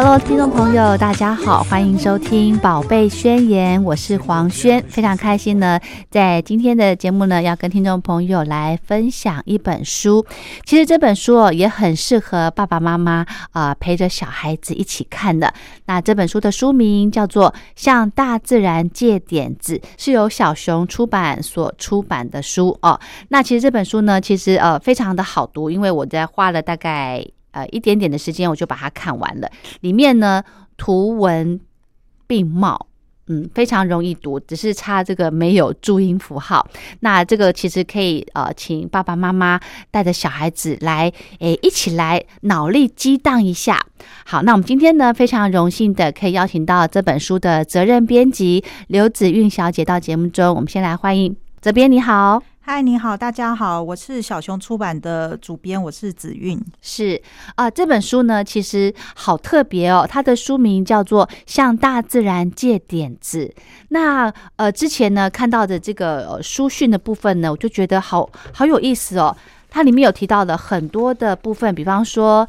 Hello，听众朋友，大家好，欢迎收听《宝贝宣言》，我是黄轩，非常开心呢，在今天的节目呢，要跟听众朋友来分享一本书。其实这本书哦，也很适合爸爸妈妈啊、陪着小孩子一起看的。那这本书的书名叫做《向大自然借点子》，是由小熊出版所出版的书哦。那其实这本书呢，其实呃非常的好读，因为我在花了大概。呃，一点点的时间我就把它看完了。里面呢图文并茂，嗯，非常容易读，只是差这个没有注音符号。那这个其实可以呃，请爸爸妈妈带着小孩子来，诶，一起来脑力激荡一下。好，那我们今天呢非常荣幸的可以邀请到这本书的责任编辑刘子韵小姐到节目中，我们先来欢迎责编，你好。嗨，你好，大家好，我是小熊出版的主编，我是子韵。是啊、这本书呢其实好特别哦，它的书名叫做《向大自然借点子》。那呃，之前呢看到的这个、呃、书讯的部分呢，我就觉得好好有意思哦。它里面有提到的很多的部分，比方说。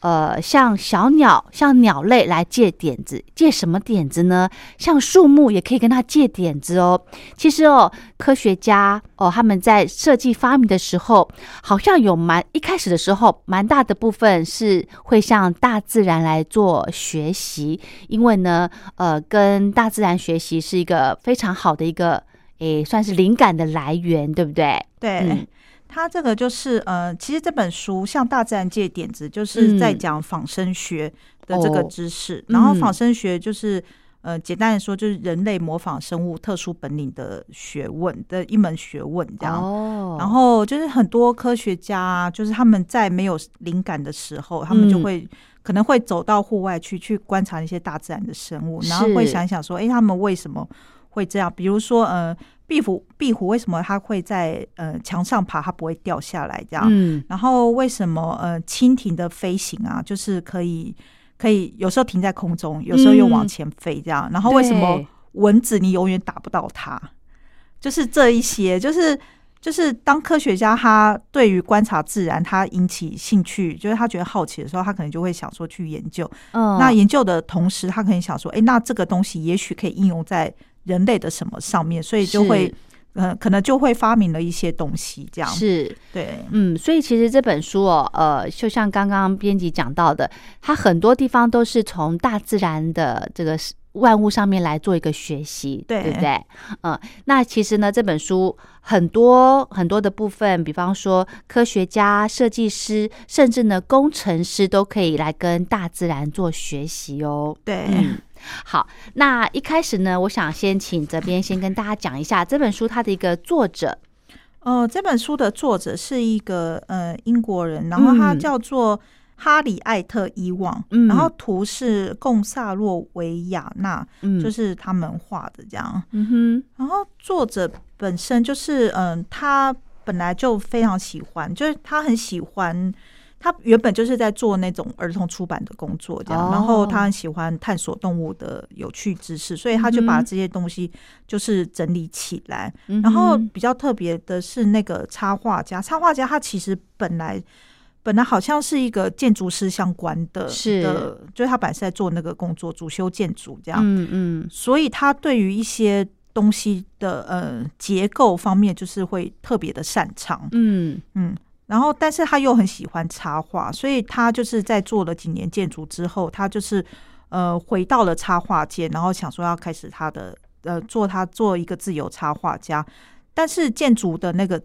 呃，像小鸟、像鸟类来借点子，借什么点子呢？像树木也可以跟它借点子哦。其实哦，科学家哦，他们在设计发明的时候，好像有蛮一开始的时候，蛮大的部分是会向大自然来做学习，因为呢，呃，跟大自然学习是一个非常好的一个，诶，算是灵感的来源，对不对？对，嗯它这个就是呃，其实这本书像大自然界点子，就是在讲仿生学的这个哦知识。嗯然后仿生学就是呃，简单的说，就是人类模仿生物特殊本领的学问的一门学问，这样。哦然后就是很多科学家啊，就是他们在没有灵感的时候，他们就嗯会、可能会走到户外去，去观察一些大自然的生物，然后会想一想说，哎，他们为什么会这样？比如说，呃，壁虎，壁虎为什么它会在呃墙上爬，它不会掉下来这样？嗯然后为什么呃蜻蜓的飞行啊，就是可以可以有时候停在空中，有时候又往嗯前飞这样？然后为什么蚊子你永远打不到它？就是这一些，就是就是当科学家他对于观察自然他引起兴趣，就是他觉得好奇的时候，他可能就会想说去研究。嗯那研究的同时，他可能想说，哎、那这个东西也许可以应用在人类的什么上面，所以就会是呃，可能就会发明了一些东西，这样是对。嗯，所以其实这本书哦，呃，就像刚刚编辑讲到的，它很多地方都是从大自然的这个万物上面来做一个学习，对不对？嗯，那其实呢，这本书很多很多的部分，比方说科学家、设计师，甚至呢工程师都可以来跟大自然做学习哦。对，嗯，好，那一开始呢，我想先请这边先跟大家讲一下这本书它的一个作者，呃，这本书的作者是一个呃英国人，然后他嗯叫做哈里艾特伊旺，嗯然后图是贡萨洛维亚纳，嗯，就是他们画的这样。嗯哼，然后作者本身就是嗯、他本来就非常喜欢，就是他很喜欢。他原本就是在做那种儿童出版的工作，这样，哦然后他很喜欢探索动物的有趣知识，所以他就把这些东西就是整理起来。嗯然后比较特别的是那个插画家，插画家他其实本来本来好像是一个建筑师相关的，是。的，就是他本来是在做那个工作，主修建筑这样，嗯嗯所以他对于一些东西的呃结构方面，就是会特别的擅长，嗯嗯。然后，但是他又很喜欢插画，所以他就是在做了几年建筑之后，他就是呃回到了插画界，然后想说要开始他的呃做他做一个自由插画家。但是建筑的那个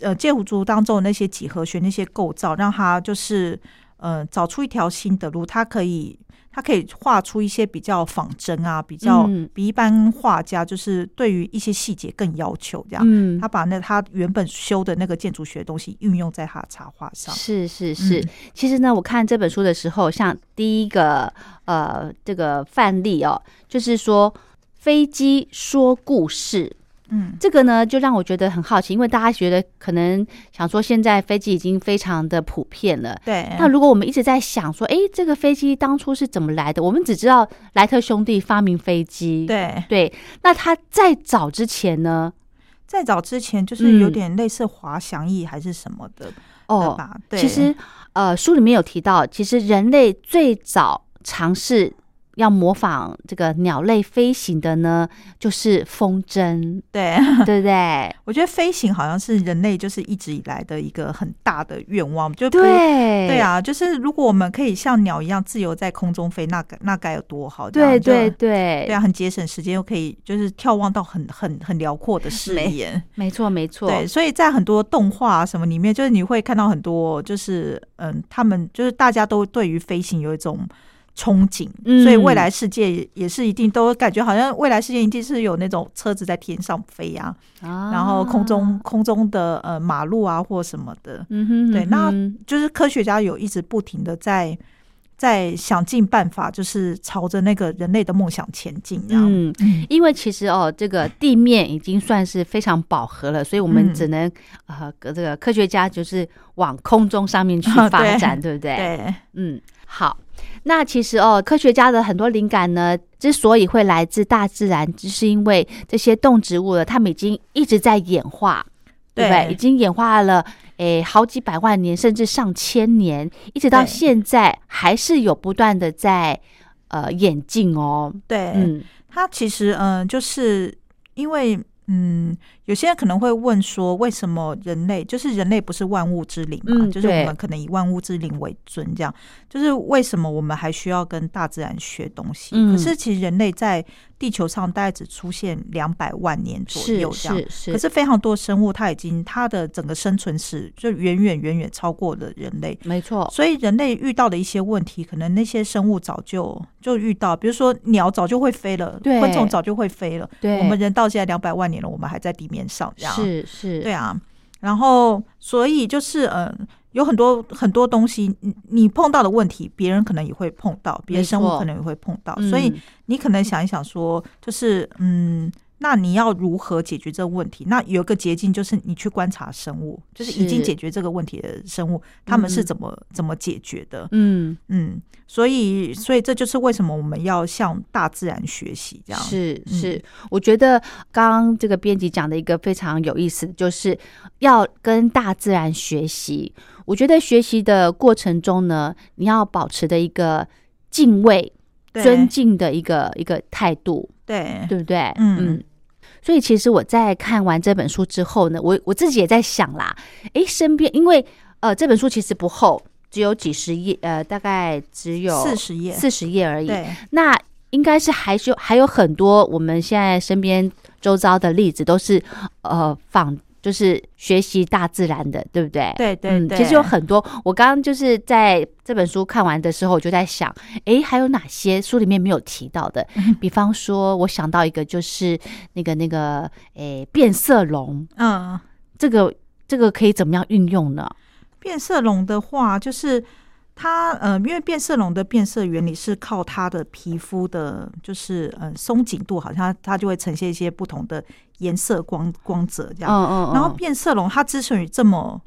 呃建筑当中那些几何学那些构造，让他就是呃找出一条新的路，他可以他可以画出一些比较仿真啊，比较嗯比一般画家就是对于一些细节更要求这样。嗯，他把那他原本修的那个建筑学的东西运用在他的插画上。是是是，嗯其实呢，我看这本书的时候，像第一个呃这个范例哦，就是说飞机说故事。嗯，这个呢，就让我觉得很好奇，因为大家觉得可能想说，现在飞机已经非常的普遍了。对。那如果我们一直在想说，诶，这个飞机当初是怎么来的？我们只知道莱特兄弟发明飞机，对，对。那他在早之前呢？在早之前就是有嗯点类似滑翔翼还是什么的，哦，吧？对，其实呃，书里面有提到，其实人类最早尝试要模仿这个鸟类飞行的呢，就是风筝，对，对不对？我觉得飞行好像是人类就是一直以来的一个很大的愿望，就对对，啊，就是如果我们可以像鸟一样自由在空中飞，那该那该有多好！对对对，对啊，很节省时间，又可以就是眺望到很很很辽阔的视野。没错没错，对，所以在很多动画啊什么里面，就是你会看到很多，就是嗯，他们就是大家都对于飞行有一种憧憬，嗯。所以未来世界也也是一定都感觉好像未来世界一定是有那种车子在天上飞啊，啊。然后空中空中的呃马路啊或什么的，嗯哼，对那就是科学家有一直不停的在在想尽办法，就是朝着那个人类的梦想前进。嗯，因为其实哦，这个地面已经算是非常饱和了，所以我们嗯。只能、呃，这个科学家就是往空中上面去啊发对展，对不对？对，嗯，好。那其实哦，科学家的很多灵感呢，之所以会来自大自然，只是因为这些动植物呢，它们已经一直在演化，对不对？已经演化了诶好几百万年，甚至上千年，一直到对现在还是有不断的在呃演进哦。对，嗯，它其实嗯、呃就是因为嗯，有些人可能会问说，为什么人类就是人类不是万物之灵嘛？嗯就是我们可能以万物之灵为尊，这样就是为什么我们还需要跟大自然学东西？嗯可是其实人类在地球上大概只出现两百万年左右这样。是是，可是非常多生物，它已经它的整个生存史就远远远远超过了人类，没错，所以人类遇到的一些问题，可能那些生物早就就遇到，比如说鸟早就会飞了，昆虫早就会飞了。对，我们人到现在两百万年了，我们还在地面上，这样是是，对啊。然后，所以就是嗯、呃有很多很多东西，你你碰到的问题，别人可能也会碰到，别的生物可能也会碰到，嗯所以你可能想一想说，就是嗯。那你要如何解决这个问题？那有一个捷径就是你去观察生物，就是已经解决这个问题的生物，他们是嗯。怎么怎么解决的？嗯，嗯，所以所以这就是为什么我们要向大自然学习，这样。嗯。是。是，我觉得刚刚这个编辑讲的一个非常有意思，就是要跟大自然学习。我觉得学习的过程中呢，你要保持的一个敬畏、尊敬的一个一个态度，对。对不对？嗯所以其实我在看完这本书之后呢，我我自己也在想啦，诶，身边因为呃这本书其实不厚，只有几十页，呃，大概只有四十页，四十页而已。对那应该是还是有还有很多我们现在身边周遭的例子都是呃仿就是学习大自然的，对不对？嗯，对对嗯，其实有很多。我刚刚就是在这本书看完的时候，我就在想，诶，还有哪些书里面没有提到的？嗯比方说，我想到一个就是那个那个诶变色龙，嗯，这个这个可以怎么样运用呢？变色龙的话，就是它呃，因为变色龙的变色原理是靠它的皮肤的，就是呃松紧度，好像它它就会呈现一些不同的颜色光光泽这样。嗯嗯，然后变色龙它之所以这么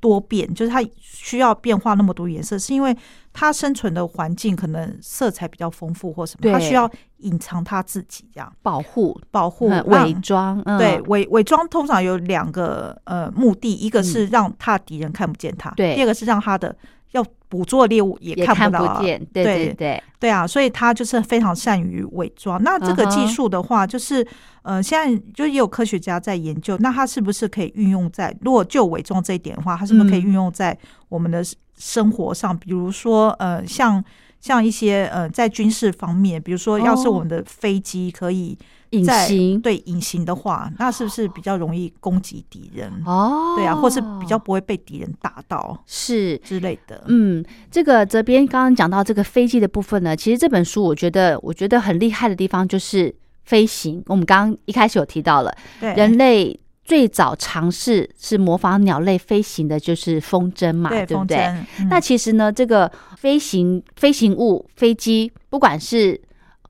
多变，就是它需要变化那么多颜色，是因为它生存的环境可能色彩比较丰富或什么，它需要隐藏它自己这样。保护、保护伪装，嗯。对，伪伪装通常有两个呃目的，一个是让它的敌人看不见他，嗯对。第二个是让它的要捕捉的猎物也也看不到。对对。对啊，所以他就是非常善于伪装。那这个技术的话，就是呃，现在就也有科学家在研究，那它是不是可以运用在如果就伪装这一点的话，它是不是可以嗯运用在我们的生活上？比如说呃，像像一些呃，在军事方面，比如说要是哦。我们的飞机可以隐形对隐形的话，那是不是比较容易攻击敌人？哦，对啊，或是比较不会被敌人打到是。之类的。嗯，这个泽边刚刚讲到这个飞机的部分呢，其实这本书我觉得我觉得很厉害的地方就是飞行。我们刚刚一开始有提到了，对，人类最早尝试是模仿鸟类飞行的，就是风筝嘛，对对不对？嗯那其实呢，这个飞行飞行物飞机，不管是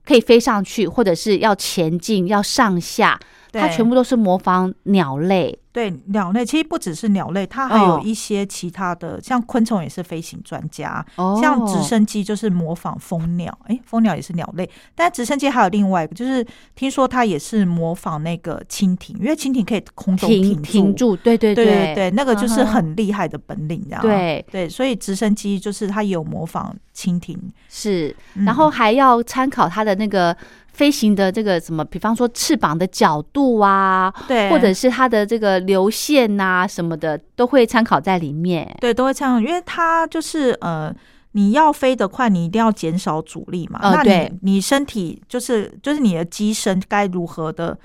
可以飞上去，或者是要前进、要上下，它全部都是模仿鸟类。对鸟类，其实不只是鸟类，它还有哦。一些其他的，像昆虫也是飞行专家，哦。像直升机就是模仿蜂鸟，诶，蜂鸟也是鸟类，但直升机还有另外一个，就是听说它也是模仿那个蜻蜓，因为蜻蜓可以空中停停住，对对。对对对对，那个就是很厉害的本领，这样。对。对，所以直升机就是它也有模仿蜻蜓，是，嗯。然后还要参考它的那个飞行的这个什么，比方说翅膀的角度啊，对，或者是它的这个流线啊什么的，都会参考在里面。对，都会参考，因为它就是呃，你要飞得快，你一定要减少阻力嘛。那你你身体就是就是你的机身该如何的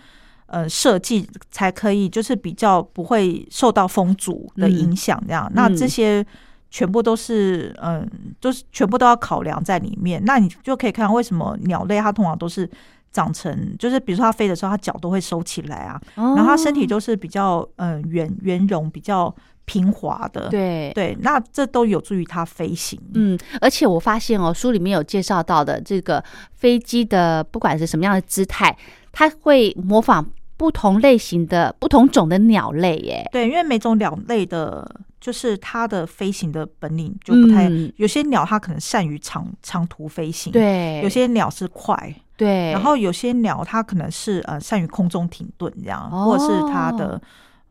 呃设计，才可以就是比较不会受到风阻的影响？这样，那这嗯些全部都是嗯，都是全部都要考量在里面。那你就可以看为什么鸟类它通常都是。长成就是，比如说它飞的时候，它脚都会收起来啊，然然后它身体都是比较嗯圆圆融、比较平滑的，对。对，那这都有助于它飞行。嗯，而且我发现哦，书里面有介绍到的这个飞机的，不管是什么样的姿态，它会模仿不同类型的、不同种的鸟类耶。对，因为每种鸟类的，就是它的飞行的本领就不太。嗯有些鸟它可能善于长长途飞行，，对，有些鸟是快，对，然后有些鸟它可能是呃善于空中停顿这样，哦或者是它的。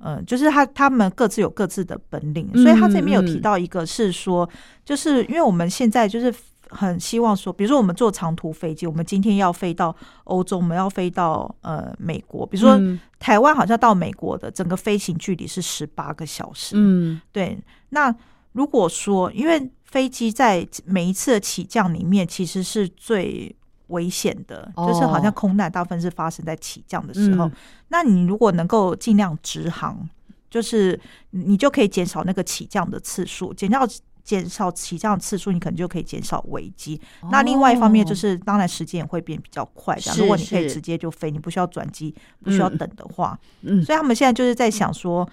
呃，就是它，它们各自有各自的本领，所以它这里面有提嗯到一个是说，就是因为我们现在就是很希望说，比如说我们坐长途飞机，我们今天要飞到欧洲，我们要飞到呃美国，比如说嗯台湾好像到美国的整个飞行距离是十八个小时。嗯对，那如果说因为飞机在每一次的起降里面，其实是最危险的，就是好像哦空难大部分是发生在起降的时候。嗯那你如果能够尽量直航，就是你就可以减少那个起降的次数，减少。减少起降次数，你可能就可以减少危机。那另外一方面就哦是，当然时间也会变比较快。如果你可以直接就飞，你不需要转机，不需要嗯等的话，嗯所以他们现在就是在想说，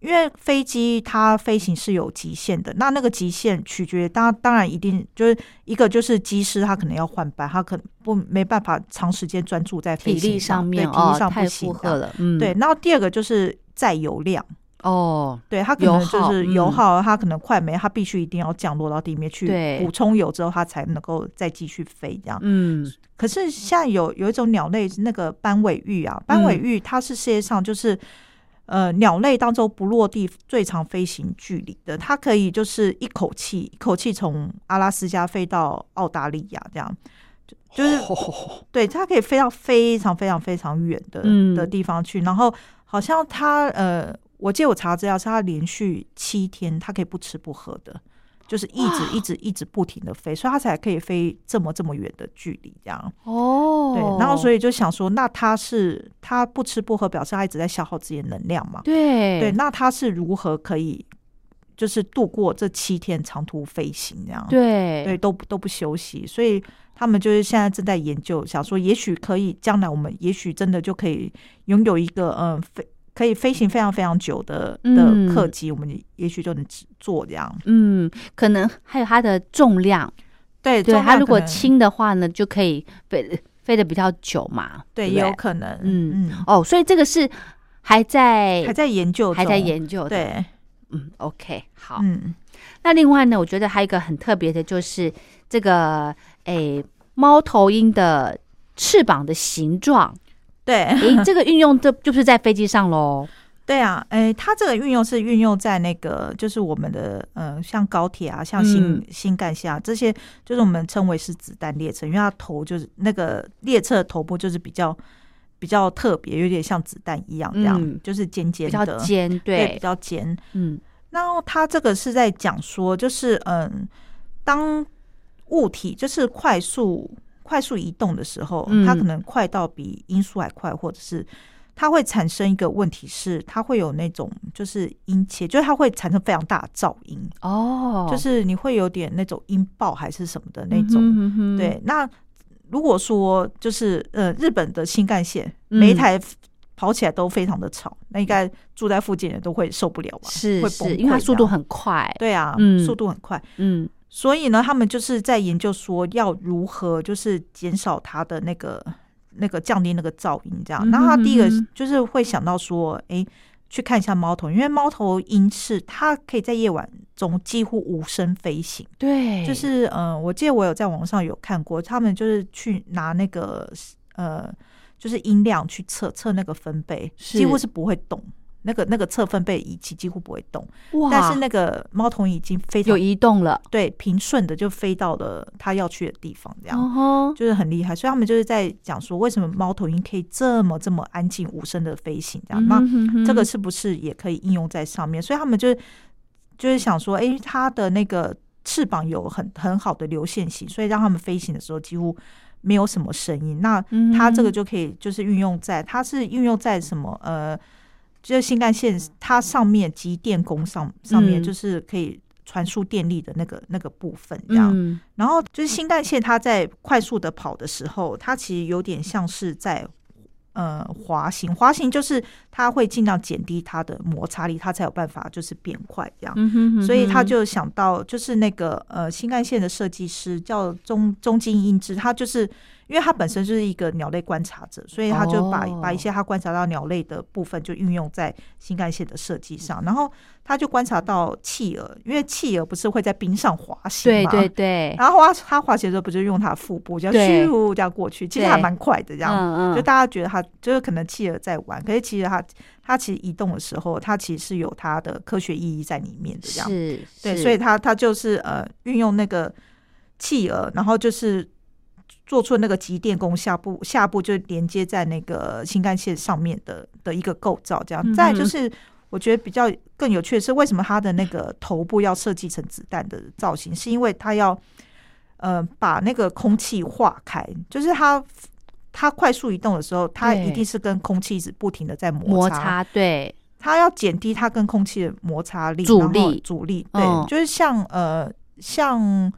因为飞机它飞行是有极限的，那那个极限取决当当然一定就是一个就是机师他可能要换班，他可能不没办法长时间专注在飞体力行上面对体哦力上不太行的。对，然后第二个就是载油量，哦，对它可能就是耗嗯。油耗，它可能快没，它必须一定要降落到地面去对。补充油之后，它才能够再继续飞这样。嗯。可是像有有一种鸟类，那个斑尾鹬啊，斑尾鹬它是世界上就是、呃鸟类当中不落地最长飞行距离的，它可以就是一口气一口气从阿拉斯加飞到澳大利亚这样。就就是 对，它可以飞到非常非常非常远的嗯。的地方去，然后好像它呃，我记得我查资料是他连续七天，他可以不吃不喝的，就是一直一直一直不停的飞，所以他才可以飞这么这么远的距离这样。哦，对，然后所以以就想说，那他是他不吃不喝，表示他一直在消耗自己的能量嘛？对对，那他是如何可以就是度过这七天长途飞行这样？对对，都都不休息，所以他们就是现在正在研究，想说也许可以将来我们也许真的就可以拥有一个嗯飞可以飞行非常非常久的嗯的客机，我们也许就能做这样。嗯，可能还有它的重量，对，对它如果轻的话呢，就可以飞飞的比较久嘛，对不也有可能，嗯嗯，哦，所以这个是还在还在研究，还在，研究，对。嗯，OK，好。嗯，那另外呢，我觉得还有一个很特别的，就是这个诶猫头鹰的翅膀的形状。对，诶，这个运用这就是在飞机上喽。对啊，哎，它这个运用是运用在那个，就是我们的，呃，像高铁啊，像新、嗯。新干线啊这些，就是我们称为是子弹列车，因为它头就是那个列车的头部就是比较比较特别，有点像子弹一样，这样、嗯。就是尖尖比较的，尖，对，对。比，较尖。嗯。然后它这个是在讲说，就是嗯，当物体就是快速快速移动的时候，嗯。它可能快到比音速还快，或者是它会产生一个问题是，它会有那种就是音切，就是它会产生非常大的噪音，哦，就是你会有点那种音爆还是什么的那种。嗯哼嗯哼。对，那如果说就是呃日本的新干线嗯。每一台跑起来都非常的吵，那应该住在附近的人都会受不了吧？是是，因为速度很快，对啊，嗯。速度很快，嗯所以呢，他们就是在研究说要如何就是减少它的那个那个降低那个噪音，这样。那他第一个就是会想到说，哎、去看一下猫头鹰，因为猫头鹰是它可以在夜晚中几乎无声飞行。对，就是嗯、呃我记得我有在网上有看过，他们就是去拿那个呃，就是音量去测测那个分贝，几乎是不会动。那个那个侧分贝仪器几乎不会动，哇，但是那个猫头鹰已经非常有移动了，对，平顺的就飞到了它要去的地方，这样、就是很厉害。所以他们就是在讲说，为什么猫头鹰可以这么这么安静无声的飞行，这样。那这个是不是也可以应用在上面？所以他们就就是想说，诶，它的那个翅膀有很很好的流线型，所以让他们飞行的时候几乎没有什么声音。那嗯它这个就可以就是运用在，它是运用在什么呃，就是新干线它上面及电工上上面，嗯。就是可以传输电力的那个那个部分这样。嗯。然后就是新干线，它在快速的跑的时候，它其实有点像是在呃滑行，滑行就是它会尽量减低它的摩擦力，它才有办法就是变快这样。嗯哼哼所以他就想到，就是那个呃新干线的设计师叫中中金英之，他就是因为他本身就是一个鸟类观察者，所以他就把、哦把一些他观察到鸟类的部分就运用在新干线的设计上，然后他就观察到企鹅，因为企鹅不是会在冰上滑行对？对对，然后滑他滑行的时候，不就用它的腹部，这样对咻这样过去，其实对还蛮快的，这样。嗯就大家觉得它就是可能企鹅在玩，可是其实它它其实移动的时候，它其实是有它的科学意义在里面的，这样。是，对，所以它它就是呃运用那个企鹅，然后就是做出那个集电弓下部下部就连接在那个新干线上面的的一个构造，这样。再就是我觉得比较更有趣的是，为什么它的那个头部要设计成子弹的造型，是因为它要呃把那个空气化开，就是它。它快速移动的时候，它一定是跟空气一直不停的在摩擦，对，它要减低它跟空气的摩擦力、阻力。阻力，对，嗯。就是像呃像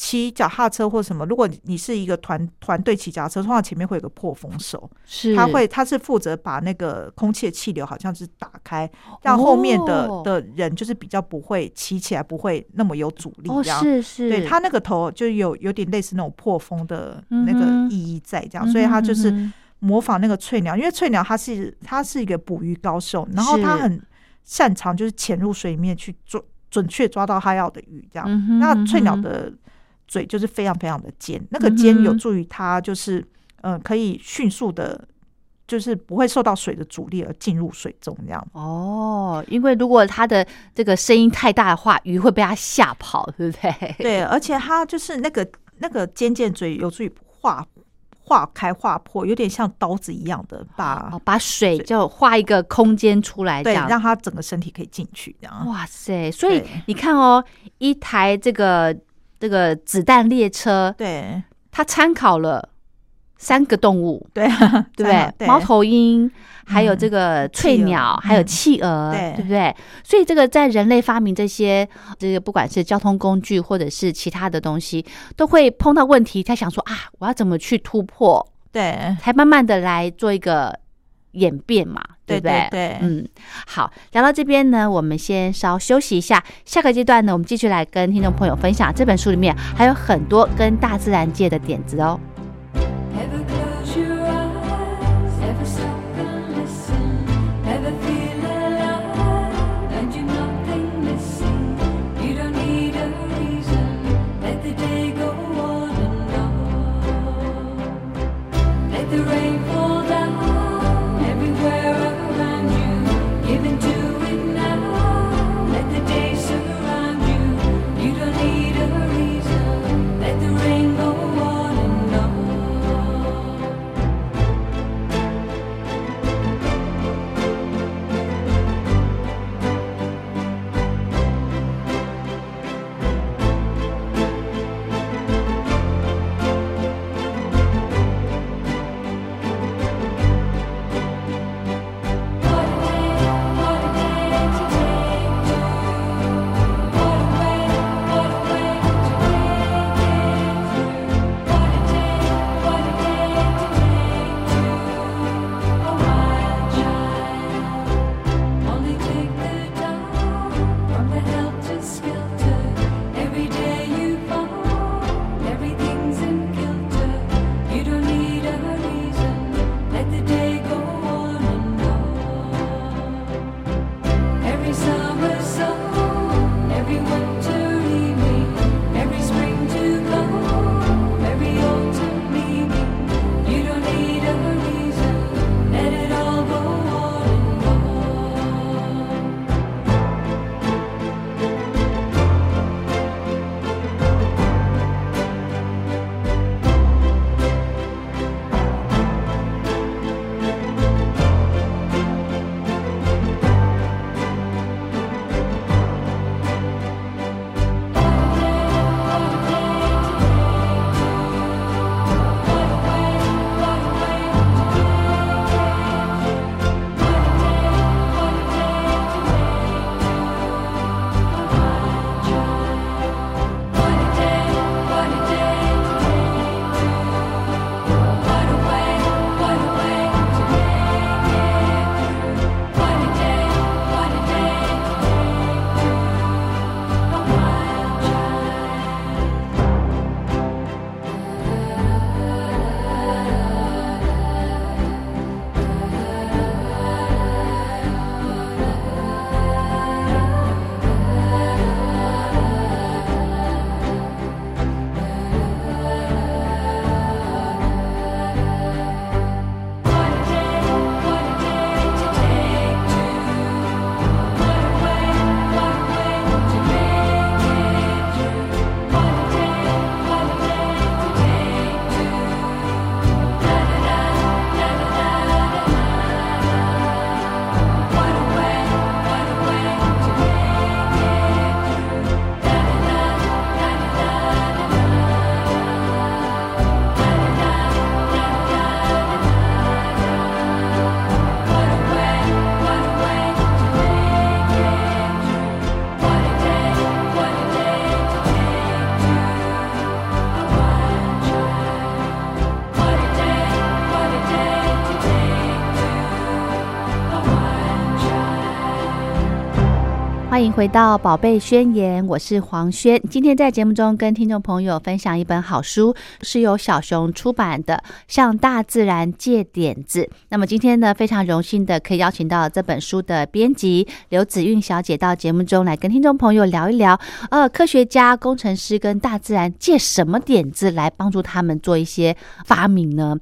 骑脚踏车或什么，如果你是一个团团队骑脚踏车，通常前面会有个破风手，是。他会他是负责把那个空气的气流好像是打开，让后面的、哦。的人就是比较不会骑起来不会那么有阻力哦，这样。是是，对他那个头就有有点类似那种破风的那个意义在，这样，所以他就是模仿那个翠鸟，因为翠鸟它是它是一个捕鱼高手，然后它很擅长就是潜入水里面去抓准确抓到它要的鱼，这样。那翠鸟的嘴就是非常非常的尖，那个尖有助于它就是嗯、呃可以迅速的，就是不会受到水的阻力而进入水中这样。哦，因为如果它的这个声音太大的话，鱼会被它吓跑，对不对？对，而且它就是那个那个尖尖嘴有助于划划开划破，有点像刀子一样的把哦，把水就画一个空间出来，这对样让它整个身体可以进去这样。哇塞！所以你看哦，一台这个这个子弹列车，对。它参考了三个动物，对对不对？猫头鹰，还有嗯这个翠鸟，还有嗯企鹅，对。对不对？所以这个在人类发明这些这个不管是交通工具或者是其他的东西，都会碰到问题，他想说啊，我要怎么去突破，对。才慢慢的来做一个演变嘛，对不对？对，嗯，好，聊到这边呢，我们先稍休息一下。下个阶段呢，我们继续来跟听众朋友分享这本书里面还有很多跟大自然界的点子哦。回到《宝贝宣言》，我是黄轩。今天在节目中跟听众朋友分享一本好书，是由小熊出版的《向大自然借点子》。那么今天呢，非常荣幸的可以邀请到这本书的编辑刘子韵小姐到节目中来跟听众朋友聊一聊，呃，科学家、工程师跟大自然借什么点子来帮助他们做一些发明呢？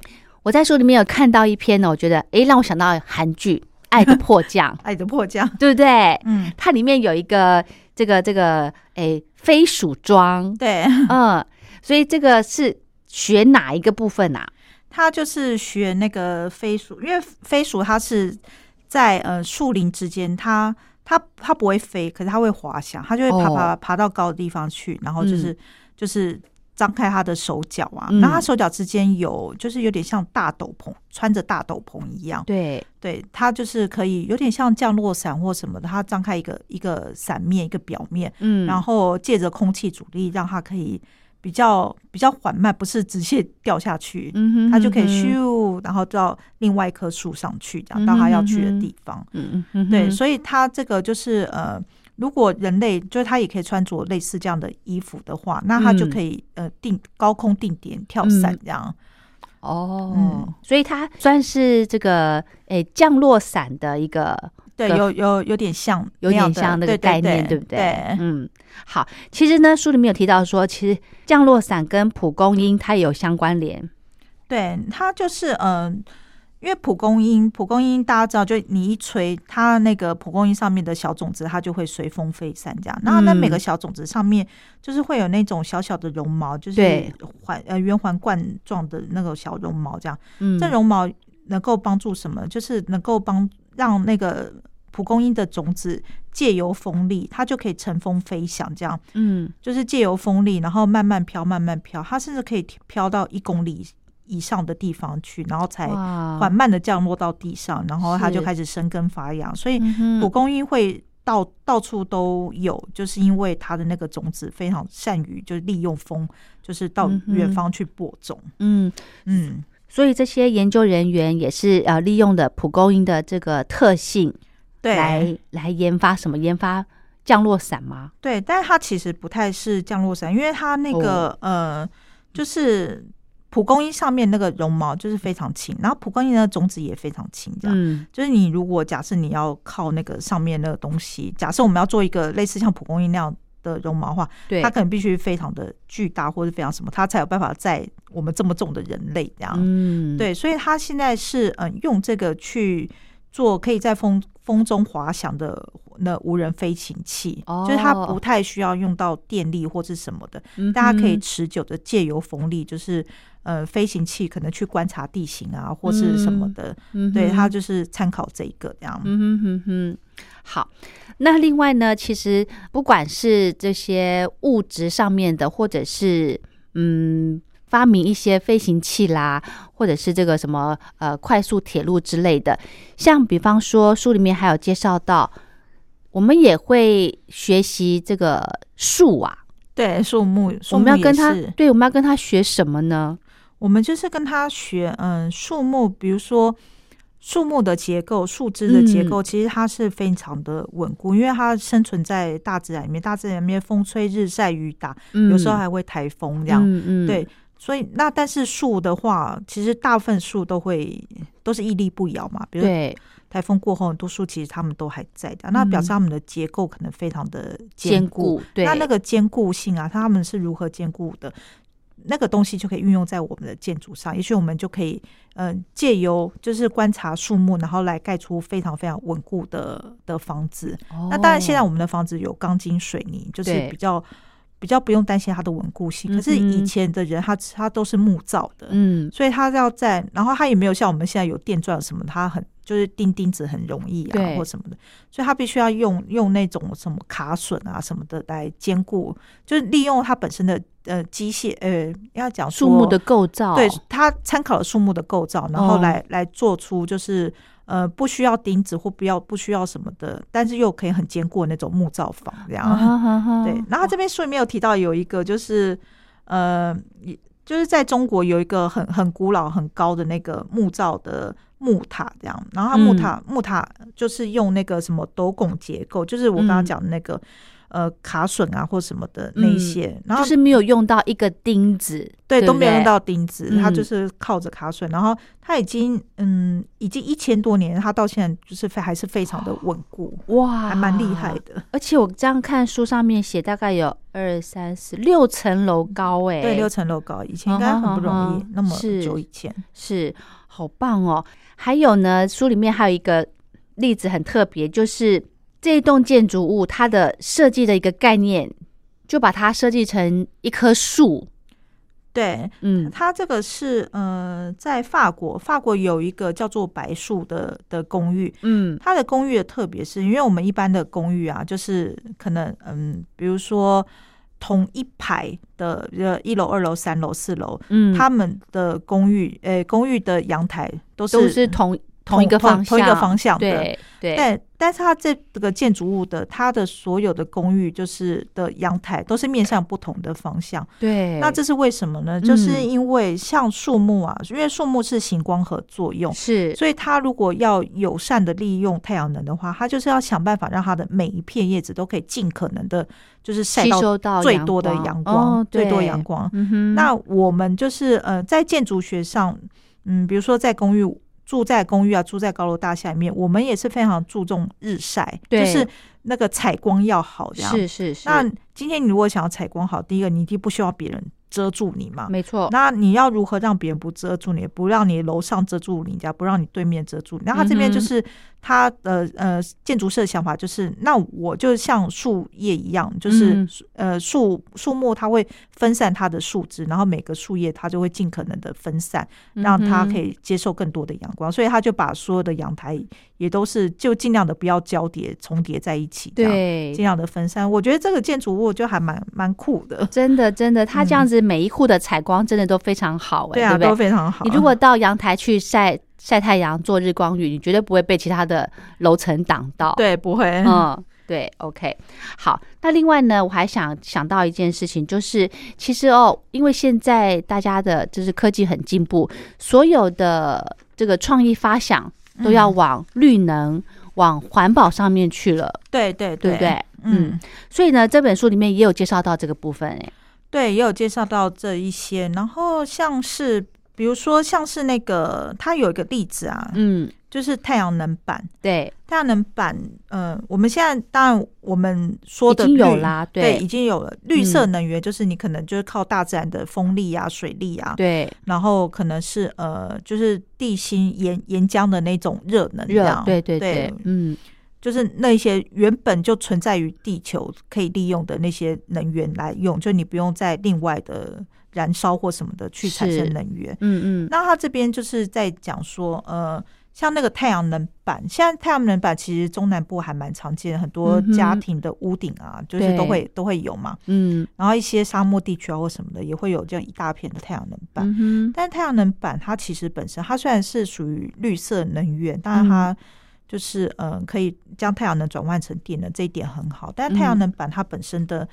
我在书里面有看到一篇呢，我觉得诶，让我想到韩剧《爱的迫降》，爱的迫降，对不对？嗯，它里面有一个这个这个诶飞鼠装，对，嗯，所以这个是学哪一个部分啊？它就是学那个飞鼠，因为飞鼠它是在呃树林之间，它它它不会飞，可是它会滑翔，它就会爬哦。爬爬到高的地方去，然后就是、就是张开他的手脚啊，嗯。那他手脚之间有就是有点像大斗篷，穿着大斗篷一样，对，对，他就是可以有点像降落伞或什么的，他张开一个一个伞面一个表面，嗯，然后借着空气阻力让它可以比较比较缓慢，不是直接掉下去，嗯哼它就可以咻，然后到另外一棵树上去，这样到他要去的地方。嗯嗯嗯，对，所以他这个就是呃，如果人类就是他也可以穿着类似这样的衣服的话，那他就嗯可以呃定高空定点跳伞嗯。这样。哦，嗯。所以它算是这个诶降落伞的一个对，有有有点像有点像那个概念，对不对？对，嗯，好，其实呢，书里面有提到说，其实降落伞跟蒲公英它也有相关联，对，它就是嗯、呃因为蒲公英，蒲公英大家知道，就你一吹，它那个蒲公英上面的小种子，它就会随风飞散这样。然后那嗯每个小种子上面就是会有那种小小的绒毛，就是对环呃圆环冠状的那个小绒毛这样。嗯，这绒毛能够帮助什么？就是能够帮让那个蒲公英的种子借由风力，它就可以乘风飞翔这样。嗯就是借由风力，然后慢慢飘，慢慢飘，它甚至可以飘到一公里以上的地方去，然后才缓慢的降落到地上，然后它就开始生根发芽。所以蒲公英会到到处都有，就是因为它的那个种子非常善于就是利用风，就是到远方去播种。嗯，嗯，所以这些研究人员也是呃利用的蒲公英的这个特性对，来来研发什么？研发降落伞吗？对，但是它其实不太是降落伞，因为它那个、呃，就是蒲公英上面那个绒毛就是非常轻，然后蒲公英的种子也非常轻，这样。嗯就是你如果假设你要靠那个上面那个东西，假设我们要做一个类似像蒲公英那样的绒毛的话，对，它可能必须非常的巨大或者非常什么，它才有办法在我们这么重的人类这样。嗯，对，所以它现在是嗯、呃用这个去做可以在风风中滑翔的那无人飞行器，就是它哦不太需要用到电力或是什么的，嗯，大家可以持久的借由风力，就是呃飞行器可能去观察地形啊或是什么的，嗯，对，它就是参考这一个这样。嗯哼哼哼，好。那另外呢，其实不管是这些物质上面的，或者是嗯发明一些飞行器啦，或者是这个什么呃快速铁路之类的，像比方说书里面还有介绍到，我们也会学习这个树啊，对，树木，树我们要跟他，对，我们要跟他学什么呢？我们就是跟他学，嗯，树木，比如说树木的结构、树枝的结嗯。构，其实它是非常的稳固，因为它生存在大自然里面，大自然里面风吹日晒雨打，嗯。有时候还会台风这样。嗯嗯，对，所以那但是树的话，其实大部分树都会都是屹立不摇嘛，比如对，台风过后，很多树其实它们都还在的，那表示它们的结构可能非常的坚固。那那个坚固性啊，它们是如何坚固的？那个东西就可以运用在我们的建筑上，也许我们就可以，嗯、借由就是观察树木，然后来盖出非常非常稳固的的房子。那当然，现在哦我们的房子有钢筋水泥，就是比较比较不用担心它的稳固性。可是以前的人他他都是木造的，嗯。所以他要在，然后他也没有像我们现在有电钻什么，他很就是钉钉子很容易啊或什么的，所以他必须要用用那种什么卡榫啊什么的来兼顾，就是利用它本身的呃机械呃要讲说树木的构造，对，他参考了树木的构造，然后哦。来、来做出就是呃不需要钉子或不要不需要什么的，但是又可以很坚固的那种木造房这样。对，然后他这边书里面有提到有一个就是呃，就是在中国有一个很很古老很高的那个木造的木塔这样，然后它木塔、木塔就是用那个什么斗拱结构，就是我刚刚嗯讲的那个、呃卡榫啊或什么的那一些，然后就是没有用到一个钉子，对，对对都没有用到钉子，它嗯就是靠着卡榫，然后它已经嗯，已经一千多年，它到现在就是非还是非常的稳固，哇，还蛮厉害。的。而且我这样看书上面写，大概有二三四六层楼高哎，对，六层楼高，以前应该很不容易那么是久以前。是好棒哦。还有呢，书里面还有一个例子很特别，就是这一栋建筑物它的设计的一个概念，就把它设计成一棵树。对，嗯。它这个是呃，在法国，法国有一个叫做白树的的公寓，嗯。它的公寓的特别是，因为我们一般的公寓啊，就是可能嗯，比如说同一排的呃一楼、二楼、三楼、四楼，嗯，他们的公寓，呃，公寓的阳台都是都是同同一个方向，同一个方向的。对对。但，但是它这个建筑物的它的所有的公寓就是的阳台都是面向不同的方向。对，那这是为什么呢？就是嗯因为像树木啊，因为树木是行光合作用，是。所以它如果要友善的利用太阳能的话，它就是要想办法让它的每一片叶子都可以尽可能的，就是晒到收到最多的阳光，哦最多阳光。那我们就是呃，在建筑学上，嗯，比如说在公寓住在公寓啊，住在高楼大厦里面，我们也是非常注重日晒，就是那个采光要好这样。是是是，那今天你如果想要采光好，第一个你一定不需要别人遮住你嘛。没错，那你要如何让别人不遮住你，不让你楼上遮住你家，不让你对面遮住你？那他这边就是他的呃建筑师的想法，就是那我就像树叶一样，就是、嗯呃树树木它会分散它的树枝，然后每个树叶它就会尽可能的分散，让它可以以接受更多的阳光，所以他就把所有的阳台也都是就尽量的不要交叠重叠在一起，对尽。量的分散。我觉得这个建筑物就还蛮蛮酷的，真的，真的，它这样子每一户的采光真的都非常好、哎、对啊，都？非常好。你如果到阳台去晒晒太阳、做日光浴，你绝对不会被其他的楼层挡到。，对不会，嗯，对，OK，好。那另外呢，我还想想到一件事情，就是其实哦，因为现在大家的就是科技很进步，所有的这个创意发想都要往绿能、往环保上面去了，对对对不对？嗯嗯，所以呢，这本书里面也有介绍到这个部分、哎，对，也有介绍到这一些。然后像是比如说像是那个，它有一个例子啊，嗯，就是太阳能板。对，太阳能板，呃，我们现在当然我们说的已经有绿啦对，对已经有了。绿色能源，就是你可能就是靠大自然的风力啊、水力啊，对，然后可能是呃，就是地心岩岩浆的那种热能这热样，，对对对对，嗯，就是那些原本就存在于地球可以利用的那些能源来用，就你不用再另外的燃烧或什么的去产生能源。嗯嗯，那他这边就是在讲说，呃，像那个太阳能板，现在太阳能板其实中南部还蛮常见，很多家庭的屋顶啊，就是都会都会有嘛。嗯然后一些沙漠地区啊或什么的，也会有这样一大片的太阳能板。嗯哼，但太阳能板它其实本身，它虽然是属于绿色能源，但是它就是嗯、呃可以将太阳能转换成电能，这一点很好。但太阳能板它本身的，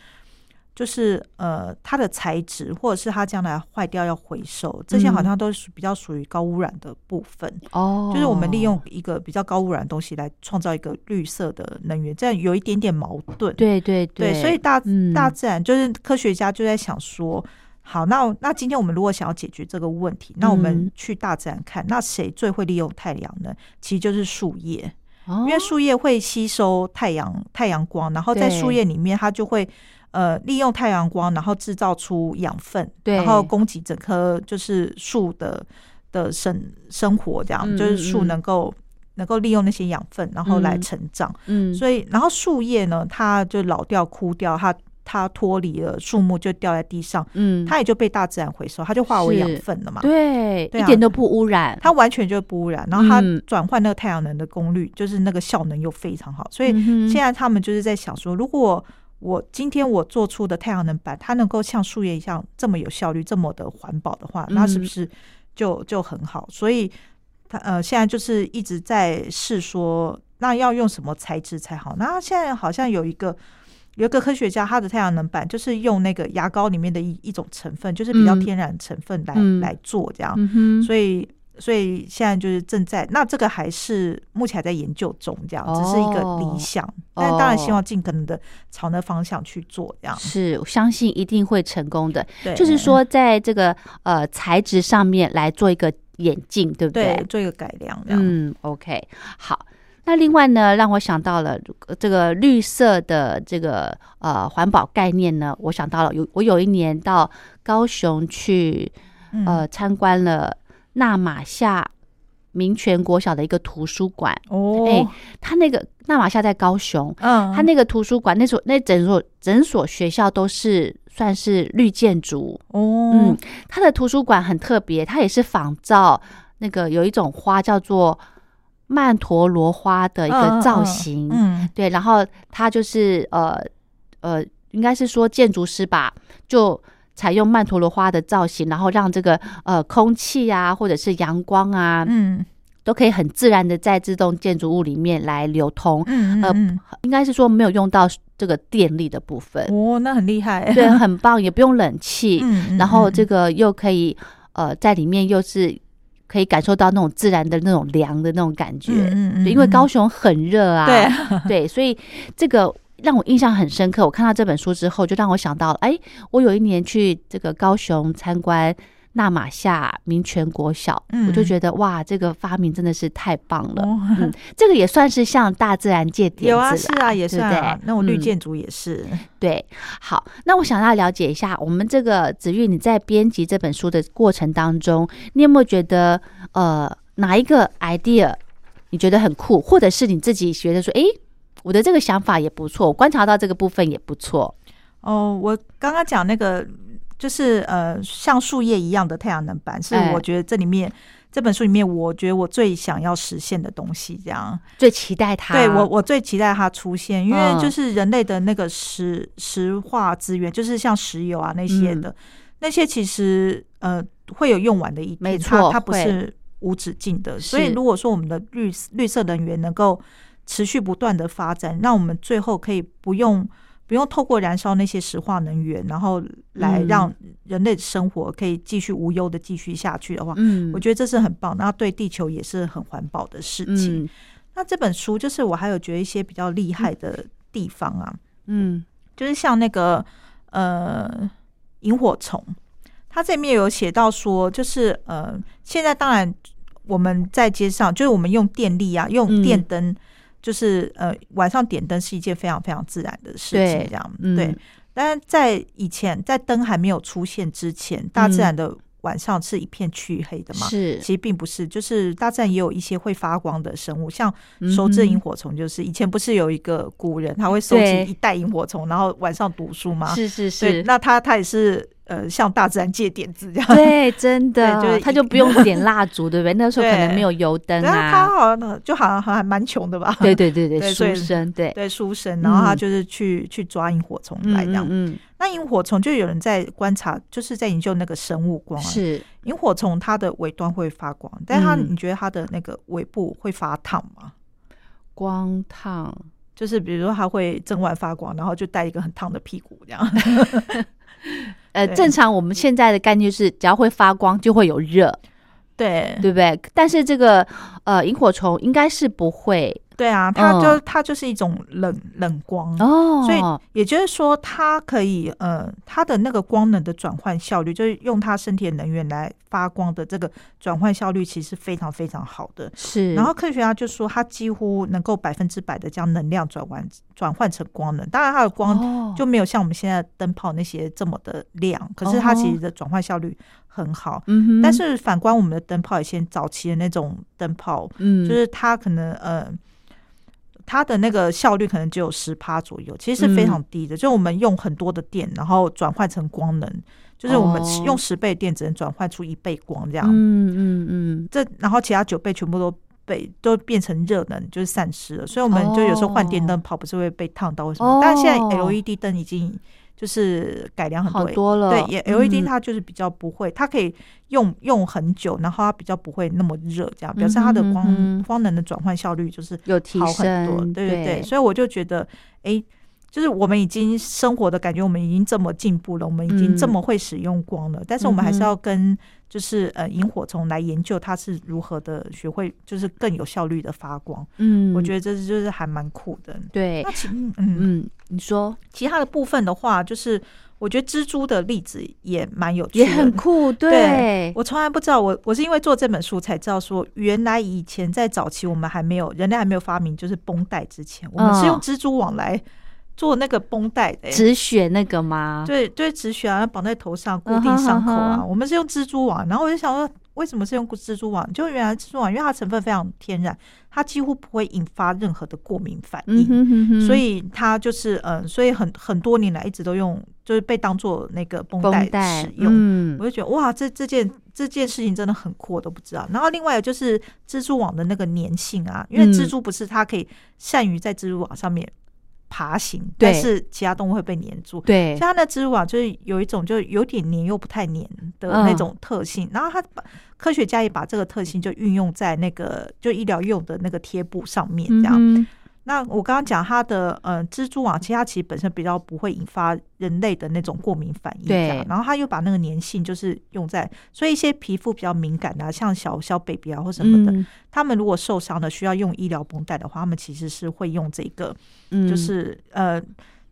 就是呃它的材质，或者是它将来坏掉要回收，这些好像都是比较属于高污染的部分。哦，就是我们利用一个比较高污染的东西来创造一个绿色的能源，这样有一点点矛盾。对对对，所以大嗯大自然就是科学家就在想说，好，那那今天我们如果想要解决这个问题，那我们嗯去大自然看，那谁最会利用太阳呢？其实就是树叶，因因为树叶会吸收太阳太阳光，然后在树叶里面它就会。呃，利用太阳光，然后制造出养分，然后供给整棵就是树的的生生活，这样、嗯就是树能够能够利用那些养分，然后来嗯成长。嗯，所以，然后树叶呢，它就老掉、枯掉，它它脱离了树木，就掉在地上，嗯，它也就被大自然回收，它就化为养分了嘛。对一点都不污染，它完全就不污染，然后它嗯。转换那个太阳能的功率，就是那个效能又非常好。所以现在他们就是在想说，如果我今天我做出的太阳能板，它能够像树叶一样这么有效率、这么的环保的话，那是不嗯是就就很好？所以他呃现在就是一直在试说，那要用什么材质才好？那现在好像有一个。有一个科学家，他的太阳能板就是用那个牙膏里面的一一种成分，就是比较嗯天然成分来、嗯来做这样，嗯，所以所以现在就是正在那这个还是目前还在研究中，这样哦只是一个理想，但当然希望尽可能的朝那方向去做，这样是，我相信一定会成功的。对，就是说，在这个呃材质上面来做一个眼镜，对不对做一个改良，这样嗯，OK，好。那另外呢，让我想到了呃这个绿色的这个呃环保概念呢，我想到了有我有一年到高雄去嗯呃参观了纳马夏民权国小的一个图书馆，哦，哎他那个纳马夏在高雄，嗯，他那个图书馆那所那整所整所学校都是算是绿建筑，哦，嗯，他的图书馆很特别，它也是仿照那个有一种花叫做曼陀罗花的一个造型，嗯对，然后它就是呃呃，应该是说建筑师吧，就采用曼陀罗花的造型，然后让这个呃空气啊，或者是阳光啊，嗯。都可以很自然的在这栋建筑物里面来流通。呃嗯嗯，应该是说没有用到这个电力的部分，哦，那很厉害，对，很棒，也不用冷气，嗯，然后这个个又可以呃在里面又是可以感受到那种自然的那种凉的那种感觉，嗯。对因为高雄很热啊，对。对，所以这个让我印象很深刻。我看到这本书之后，就让我想到，哎，我有一年去这个高雄参观纳马夏民权国小，嗯。我就觉得哇，这个发明真的是太棒了。哦。嗯，这个也算是向大自然借点子有啊，是啊，也对不算啊对，那种绿嗯建筑也是，对，好，那我想要了解一下，我们这个子玉，你在编辑这本书的过程当中，你有没有觉得呃哪一个 idea 你觉得很酷，或者是你自己觉得说，诶，我的这个想法也不错，我观察到这个部分也不错，哦，我刚刚讲那个就是呃，像树叶一样的太阳能板，是哎我觉得这里面、这本书里面，我觉得我最想要实现的东西。这样，最期待它。对我我最期待它出现，因为嗯就是人类的那个石石化资源，就是像石油啊那些的，那些其实呃会有用完的一天，没错它它不是无止境的。所以如果说我们的绿绿色能源能够持续不断的发展，让我们最后可以不用不用透过燃烧那些石化能源，然后来嗯。让人类的生活可以继续无忧的继续下去的话，嗯，我觉得这是很棒，然后对地球也是很环保的事情。嗯。那这本书就是我还有觉得一些比较厉害的地方啊，嗯。就是像那个呃萤火虫，它这里面有写到说，就是呃现在当然我们在街上，就是我们用电力啊，用嗯。电灯，就是呃晚上点灯是一件非常非常自然的事情，这样嗯对。但是在以前，在灯还没有出现之前，大自嗯然的晚上是一片黢黑的嘛？是其实并不是，就是大自然也有一些会发光的生物，像嗯收治萤火虫，就是以前不是有一个古人，他会收集一袋萤火虫，然后晚上读书吗？是是，是，那他他也是呃向大自然借点子这样。对，真的，就是他就不用点蜡烛，对不对？那时候可能没有油灯对啊，他啊，好像就好像还蛮穷的吧？对对对对，书生，对，对，书生，然后他嗯就是去、去抓萤火虫嗯来这样。嗯那萤火虫就有人在观察，就是在研究那个生物光。是萤火虫它的尾端会发光，但它、嗯你觉得它的那个尾部会发烫吗？光烫，就是比如说它会正外发光，然后就带一个很烫的屁股这样。呃，正常我们现在的概念就是，只要会发光就会有热，对。对不对？但是这个呃，萤火虫应该是不会对啊，它就、嗯它就是一种冷冷光。哦，所以也就是说，它可以呃，它的那个光能的转换效率，就是用它身体的能源来发光的这个转换效率，其实非常非常好的。是，然后科学家就说，它几乎能够百分之百的将能量转换转换成光能。当然，它的光哦就没有像我们现在灯泡那些这么的亮，可是它其实的转换效率很好。嗯哼，但是反观我们的灯泡，以前早期的那种灯泡，嗯，就是它可能呃，它的那个效率可能只有十趴左右，其实是非常低的。就我们用很多的电，然后转换成光能，就是我们哦用十倍电只能转换出一倍光这样。嗯嗯嗯，这然后其他九倍全部都被都变成热能，就是散失了。所以我们就有时候换电灯泡不是会被烫到，为什么？哦但是现在 LED 灯已经就是改良很多，好多了，对，也 LED 嗯。它就是比较不会，它可以用用很久，然后它比较不会那么热，这样表示它的光、光能的转换效率就是有提好很多。升，对对对，所以我就觉得，哎，就是我们已经生活的感觉，我们已经这么进步了，我们已经这么会使用光了，但是我们还是要跟就是呃萤火虫来研究它是如何的学会，就是更有效率的发光。嗯，我觉得这就是还蛮酷的。对那，其嗯。嗯，你说。其他的部分的话，就是我觉得蜘蛛的例子也蛮有趣的，也很酷，对，我从来不知道，我我是因为做这本书才知道说，原来以前在早期我们还没有人类还没有发明就是绷带之前，我们是用嗯。蜘蛛网来做那个绷带的、欸。止血那个吗？对对，止血啊，绑在头上固嗯定伤口哼啊。我们是用蜘蛛网，然后我就想说，为什么是用蜘蛛网？就原来蜘蛛网，因为它成分非常天然，它几乎不会引发任何的过敏反应。嗯哼哼哼，所以它就是嗯、呃所以很很多年来一直都用，就是被当做那个绷带使用。嗯我就觉得哇，这这件这件事情真的很酷，我都不知道。然后另外就是蜘蛛网的那个粘性啊，因为嗯蜘蛛不是它可以善于在蜘蛛网上面爬行，但是其他动物会被粘住。对。像它的蜘蛛网就是有一种就有点黏又不太黏的嗯那种特性，然后它把科学家也把这个特性就运用在那个就医疗用的那个贴布上面这样。那我刚刚讲它的呃蜘蛛网，其实它其实本身比较不会引发人类的那种过敏反应，对然后它又把那个粘性就是用在，所以一些皮肤比较敏感的、啊，像小小 baby 啊或什么的，嗯他们如果受伤了需要用医疗绷带的话，他们其实是会用这个，嗯就是呃。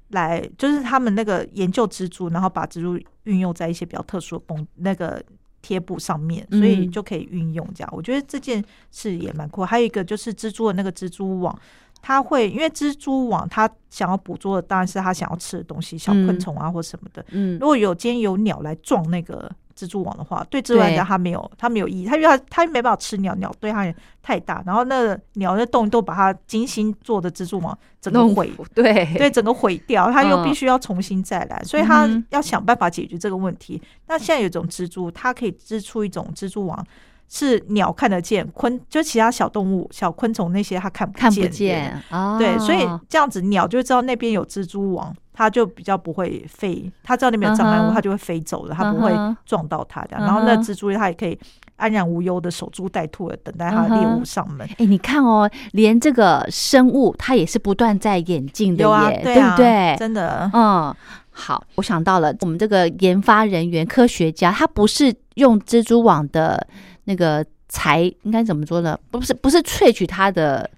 来，就是他们那个研究蜘蛛，然后把蜘蛛运用在一些比较特殊的绷那个贴布上面，所以嗯就可以运用这样。我觉得这件事也蛮酷。还有一个就是蜘蛛的那个蜘蛛网，它会因为蜘蛛网它想要捕捉的当然是它想要吃的东西，小昆虫啊或什么的。嗯如果有今天有鸟来撞那个蜘蛛网的话，对蜘蛛来讲它没有它没有意义，它因为它它没办法吃鸟，鸟对它也太大，然后那个鸟的洞都把它精心做的蜘蛛网整个毁。对对，整个毁掉，它又嗯必须要重新再来，所以它要想办法解决这个问题。那现在有一种蜘蛛，它可以织出一种蜘蛛网，是鸟看得见，昆就其他小动物、小昆虫那些它看不看不见的见啊，对，所以这样子鸟就知道那边有蜘蛛网，它就比较不会飞。它知道那边有障碍物，它就会飞走了，它不会撞到它这样。然后那蜘蛛它也可以安然无忧的守株待兔的等待它的猎物上门。哎，你看哦，连这个生物它也是不断在演进的耶，对啊，不对？真的，嗯，好，我想到了，我们这个研发人员、科学家，他不是用蜘蛛网的那个才，应该怎么说呢？不是，不是萃取它的，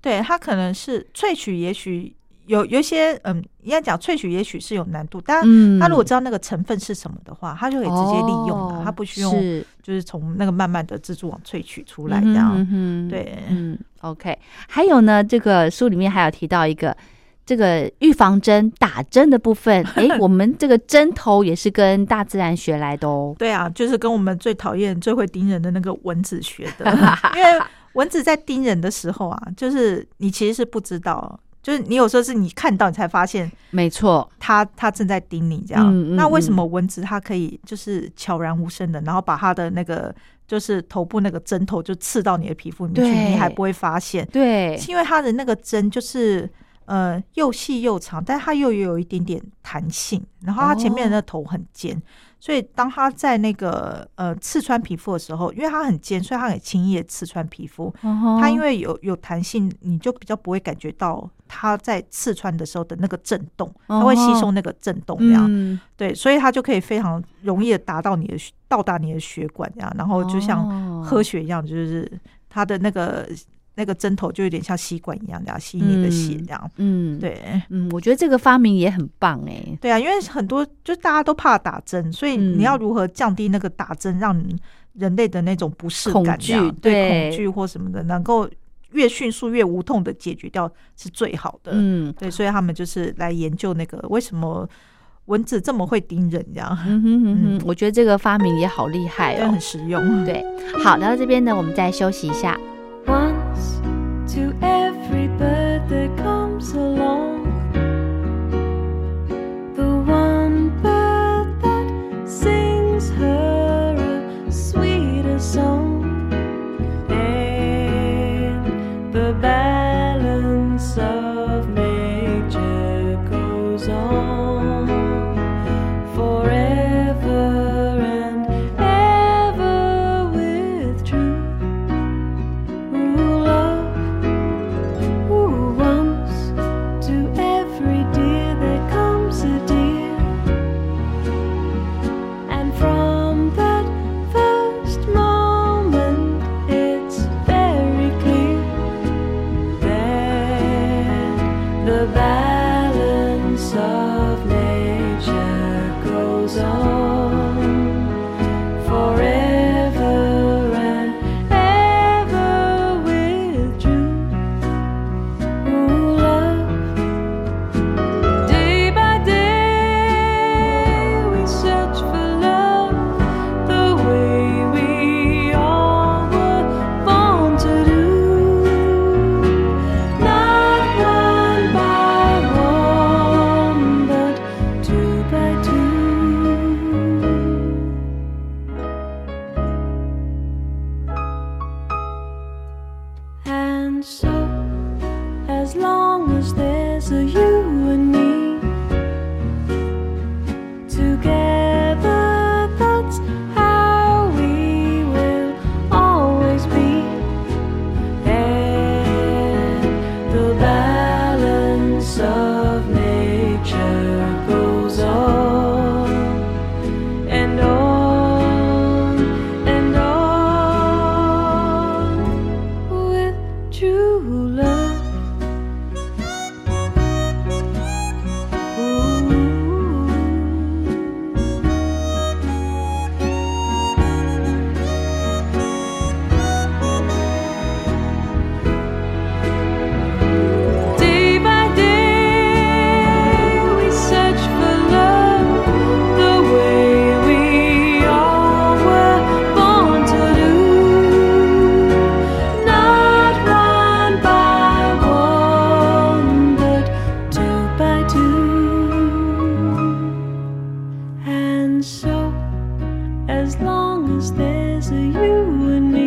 对它可能是萃取，也许有有一些嗯，应该讲萃取也许是有难度，但他，如果知道那个成分是什么的话，他就可以直接利用了，哦它不需要是就是从那个慢慢的蜘蛛网萃取出来这样。嗯哼，对，嗯，OK。还有呢，这个书里面还有提到一个。这个预防针打针的部分，哎，我们这个针头也是跟大自然学来的哦。对啊，就是跟我们最讨厌、最会叮人的那个蚊子学的，因为蚊子在叮人的时候啊，就是你其实是不知道，就是你有时候是你看到你才发现没错，它它正在叮你这样。嗯嗯那为什么蚊子它可以就是悄然无声的，然后把它的那个就是头部那个针头就刺到你的皮肤里面去，你还不会发现？对，是因为它的那个针就是呃又细又长，但它又有一点点弹性，然后它前面的头很尖，所以当它在那个呃刺穿皮肤的时候，因为它很尖，所以它很轻易的刺穿皮肤。它它因为有有弹性，你就比较不会感觉到它在刺穿的时候的那个震动，它会吸收那个震动，这样、嗯，对，所以它就可以非常容易的达到你的到达你的血管这样，然后就像哦。喝血一样，就是它的那个那个针头就有点像吸管一样，这样吸你的血这样。嗯，，对嗯，我觉得这个发明也很棒哎。对啊，因为很多就大家都怕打针，所以嗯你要如何降低那个打针让人类的那种不适感这样，惧对对恐惧或什么的，能够越迅速越无痛的解决掉是最好的。嗯对，所以他们就是来研究那个为什么蚊子这么会叮人，这样，嗯哼嗯哼，我觉得这个发明也好厉害哦对，很。实用。对，好，聊到这边呢，我们再休息一下。Once to The balance of nature goes on. As there's a you and me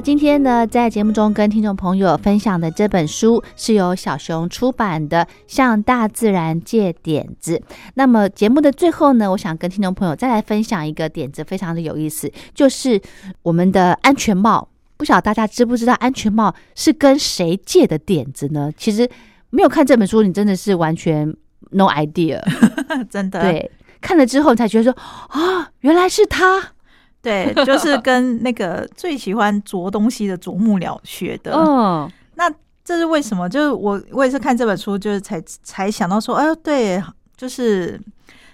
今天呢，在节目中跟听众朋友分享的这本书是由小熊出版的《向大自然借点子》。那么节目的最后呢，我想跟听众朋友再来分享一个点子，非常的有意思，就是我们的安全帽。不晓得大家知不知道安全帽是跟谁借的点子呢？其实没有看这本书，你真的是完全 no idea。真的，对，看了之后才觉得说啊，原来是他。对，就是跟那个最喜欢啄东西的啄木鸟学的。嗯，那这是为什么？就是我我也是看这本书，就是才才想到说，哎呦，对，就是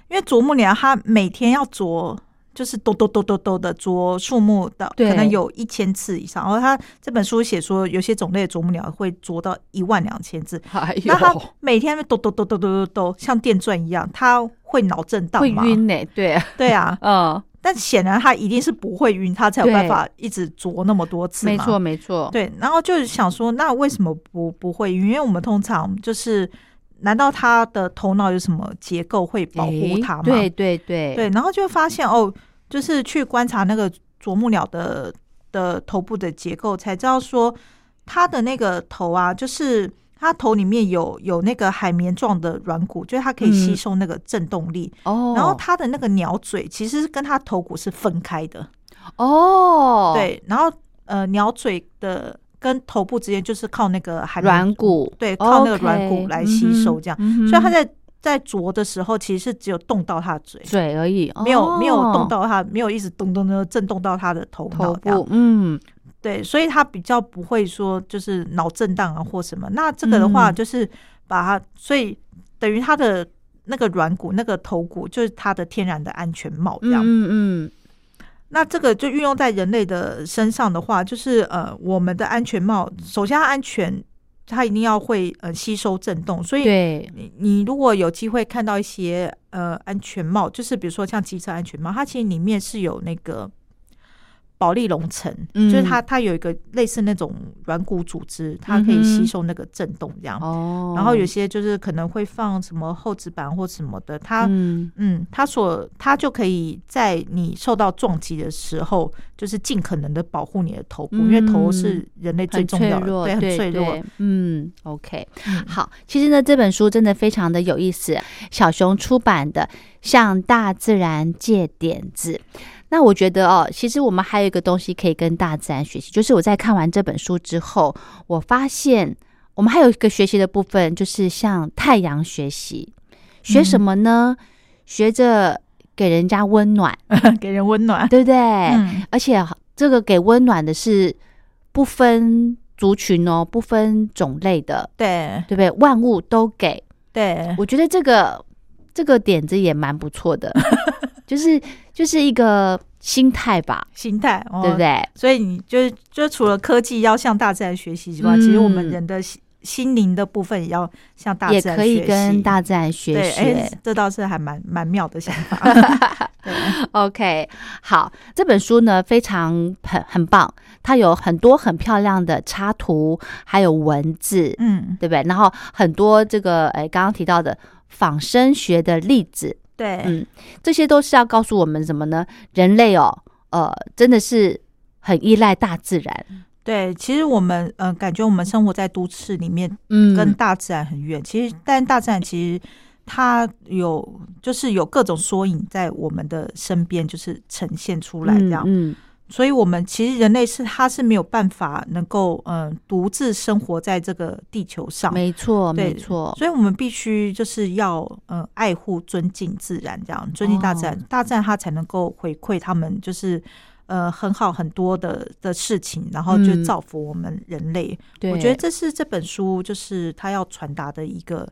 因为啄木鸟它每天要啄，就是抖抖抖抖抖的啄树木的，可能有一千次以上。然后它这本书写说，有些种类的啄木鸟会啄到一万两千次。还那它每天抖抖抖抖抖抖抖，像电钻一样，它会脑震荡会吗？晕呢、对，对啊，嗯，但显然他一定是不会晕，他才有办法一直啄那么多次嘛。没错没错，对，然后就是想说，那为什么不不会晕？因为我们通常就是，难道他的头脑有什么结构会保护他吗？对对对对，然后就发现哦，就是去观察那个啄木鸟的的头部的结构，才知道说它的那个头啊，就是它头里面有有那个海绵状的软骨，就是它可以吸嗯。收那个震动力。哦，然后它的那个鸟嘴其实是跟它头骨是分开的。哦，，对，然后呃，鸟嘴的跟头部之间就是靠那个海绵软骨。对，靠那个软骨来吸收这样。嗯所以它在在啄的时候，其实是只有动到它的嘴，嘴而已，没有、没有动哦到它，没有一直咚咚咚震动到它的头部，嗯，对，所以他比较不会说就是脑震荡啊或什么。那这个的话，嗯就是把它，所以等于他的那个软骨、那个头骨，就是它的天然的安全帽这样。嗯嗯那这个就运用在人类的身上的话，就是呃，我们的安全帽，首先它安全，它一定要会呃吸收震动，所嗯，以对，你你如果有机会看到一些呃安全帽，就是比如说像机车安全帽，它其实里面是有那个保利龙层，嗯。就是它它有一个类似那种软骨组织，它可以吸收那个震动这样。哦，然后有些就是可能会放什么厚纸板或什么的，它嗯。嗯，它所它就可以在你受到撞击的时候，就是尽可能的保护你的头部，因为头是人类最重要对，很脆弱。嗯，OK，嗯好，其实呢，这本书真的非常的有意思，小熊出版的《向大自然借点子》。那我觉得哦，其实我们还有一个东西可以跟大自然学习，就是我在看完这本书之后，我发现我们还有一个学习的部分，就是向太阳学习。学什么呢？学着给人家温暖，给人温暖。对不对？嗯，而且这个给温暖的是不分族群哦，不分种类的，对对不对？万物都给。对，我觉得这个这个点子也蛮不错的，就是就是一个心态吧，心态，哦对不？对？所以你就就除了科技要向大自然学习之外，嗯其实我们人的心心灵的部分也要向大也自然也可以跟大自然学对，学哎。，这倒是还蛮蛮妙的想法。对 OK，好，这本书呢非常很很棒，它有很多很漂亮的插图，还有文字，嗯，对不对？然后很多这个哎刚刚提到的仿生学的例子，对，嗯，这些都是要告诉我们什么呢？人类哦，呃，真的是很依赖大自然，对，其实我们嗯、呃感觉我们生活在都市里面，嗯，跟大自然很远。其实，但大自然其实它有，就是有各种缩影在我们的身边，就是呈现出来这样。嗯，嗯所以，我们其实人类是它是没有办法能够嗯、呃独自生活在这个地球上。没错，对没错，所以，我们必须就是要嗯爱护、尊敬自然，这样尊敬大自然，哦大自然它才能够回馈他们，就是呃很好很多的的事情，然后就嗯造福我们人类。对，我觉得这是这本书就是他要传达的一个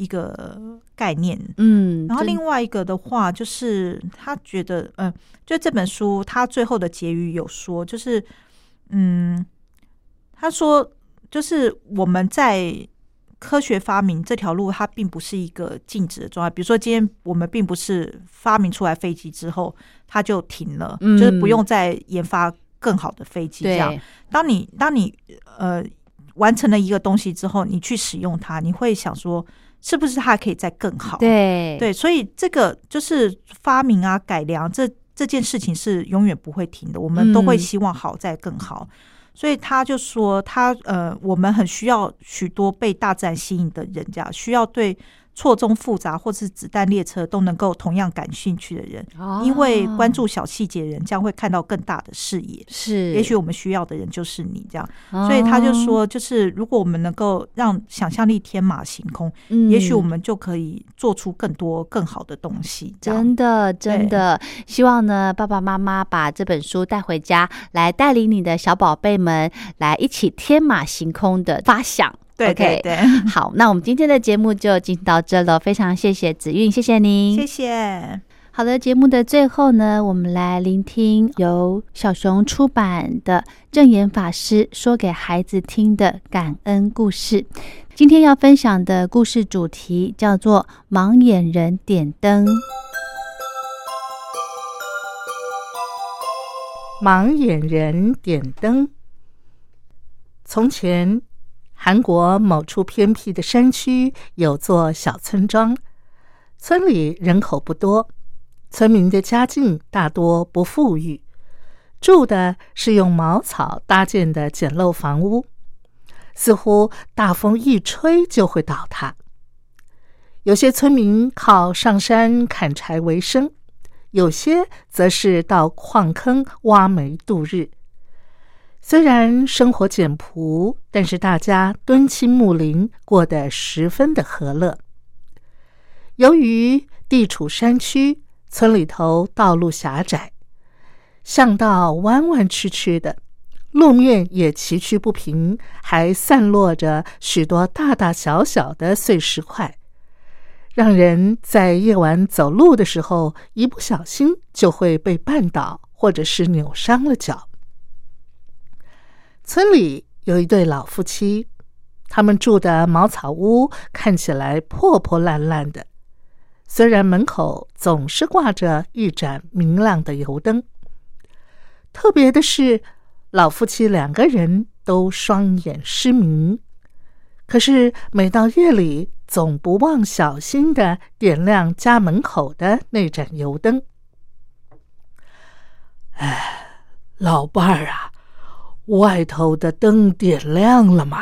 一个概念。嗯，然后另外一个的话，就是他觉得，嗯、就这本书他最后的结语有说，就是，嗯，他说，就是我们在科学发明这条路，它并不是一个静止的状态。比如说，今天我们并不是发明出来飞机之后，它就停了，嗯就是不用再研发更好的飞机这样。当你当你呃完成了一个东西之后，你去使用它，你会想说，是不是它可以再更好？对，对，所以这个就是发明啊、改良这这件事情是永远不会停的，我们都会嗯希望好再更好。所以他就说他，呃，我们很需要许多被大自然吸引的人，家需要对错综复杂或是子弹列车都能够同样感兴趣的人，哦因为关注小细节的人将会看到更大的视野。是，也许我们需要的人就是你这样，哦，所以他就说，就是如果我们能够让想象力天马行空，嗯，也许我们就可以做出更多更好的东西。真的，真的，希望呢，爸爸妈妈把这本书带回家，来带领你的小宝贝们来一起天马行空的发想。对 OK 对对，好，那我们今天的节目就进行到这了，非常谢谢子韵，谢谢您，谢谢。好的，节目的最后呢，我们来聆听由小熊出版的正言法师说给孩子听的感恩故事。今天要分享的故事主题叫做“盲眼人点灯”。盲眼人点灯。从前，韩国某处偏僻的山区有座小村庄，村里人口不多，村民的家境大多不富裕，住的是用茅草搭建的简陋房屋，似乎大风一吹就会倒塌。有些村民靠上山砍柴为生。有些则是到矿坑挖煤度日。虽然生活简朴，但是大家敦亲睦邻，过得十分的和乐。由于地处山区，村里头道路狭窄，巷道弯弯曲曲的，路面也崎岖不平，还散落着许多大大小小的碎石块。让人在夜晚走路的时候，一不小心就会被绊倒，或者是扭伤了脚。村里有一对老夫妻，他们住的茅草屋看起来破破烂烂的，虽然门口总是挂着一盏明亮的油灯。特别的是，老夫妻两个人都双眼失明，可是每到夜里，总不忘小心的点亮家门口的那盏油灯。哎，老伴儿啊，外头的灯点亮了吗？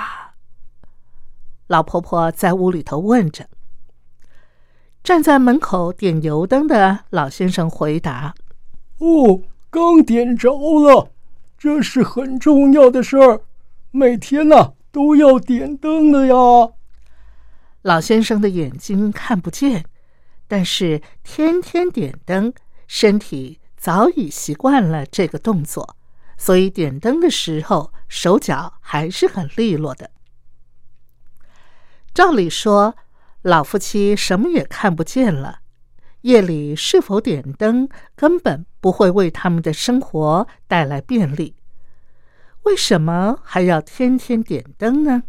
老婆婆在屋里头问着。站在门口点油灯的老先生回答：“哦，刚点着了，这是很重要的事儿，每天呐、都要点灯的呀。”老先生的眼睛看不见，但是天天点灯，身体早已习惯了这个动作，所以点灯的时候手脚还是很利落的。照理说，老夫妻什么也看不见了，夜里是否点灯根本不会为他们的生活带来便利。为什么还要天天点灯呢？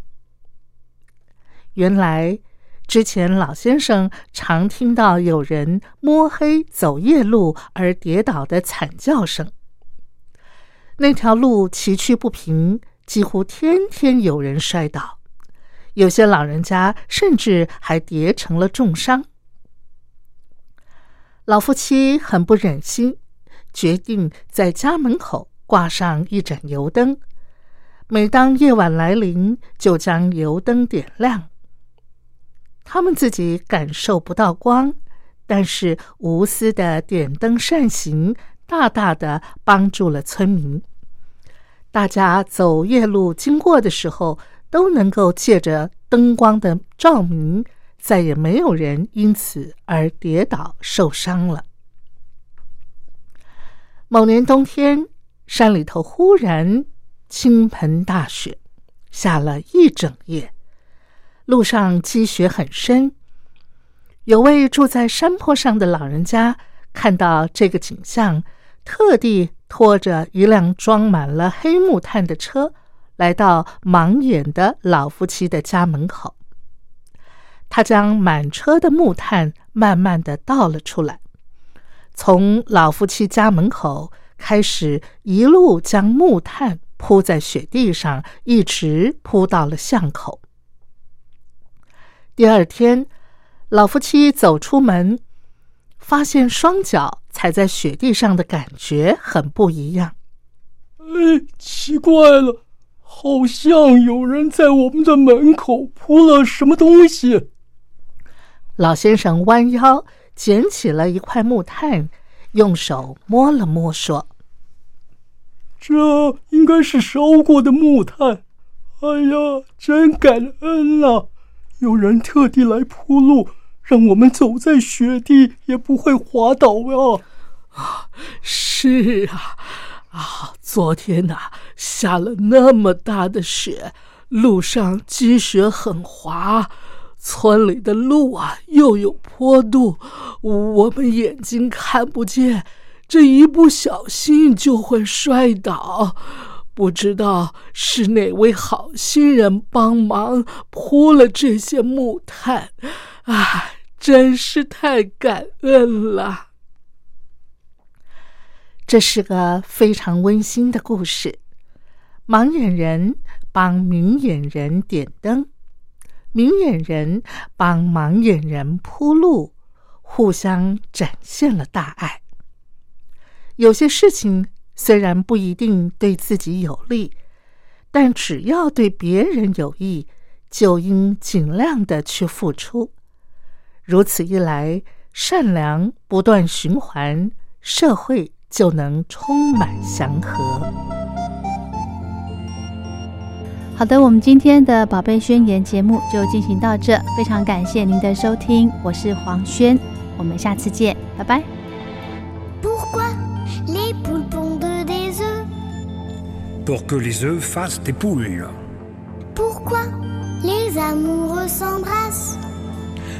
原来，之前老先生常听到有人摸黑走夜路而跌倒的惨叫声。那条路崎岖不平，几乎天天有人摔倒，有些老人家甚至还跌成了重伤。老夫妻很不忍心，决定在家门口挂上一盏油灯，每当夜晚来临，就将油灯点亮。他们自己感受不到光，但是无私的点灯善行，大大的帮助了村民。大家走夜路经过的时候，都能够借着灯光的照明，再也没有人因此而跌倒受伤了。某年冬天，山里头忽然倾盆大雪，下了一整夜。路上积雪很深，有位住在山坡上的老人家看到这个景象，特地拖着一辆装满了黑木炭的车，来到盲眼的老夫妻的家门口。他将满车的木炭慢慢的倒了出来，从老夫妻家门口开始，一路将木炭铺在雪地上，一直铺到了巷口。第二天，老夫妻走出门，发现双脚踩在雪地上的感觉很不一样。哎，奇怪了，好像有人在我们的门口铺了什么东西。老先生弯腰捡起了一块木炭，用手摸了摸，说：“这应该是烧过的木炭。哎呀，真感恩啊！有人特地来铺路，让我们走在雪地也不会滑倒呀。是啊，啊，昨天呐、下了那么大的雪，路上积雪很滑，村里的路啊又有坡度，我们眼睛看不见，这一不小心就会摔倒。不知道是哪位好心人帮忙铺了这些木炭，啊，真是太感恩了。这是个非常温馨的故事。盲眼人帮明眼人点灯，明眼人帮盲眼人铺路，互相展现了大爱。有些事情虽然不一定对自己有利，但只要对别人有益，就应尽量的去付出。如此一来，善良不断循环，社会就能充满祥和。好的，我们今天的宝贝宣言节目就进行到这，非常感谢您的收听，我是黄轩，我们下次见，拜拜。Pourquoi les poules pondent des œufs Pour que les œufs fassent des poules. Pourquoi les amoureux s'embrassent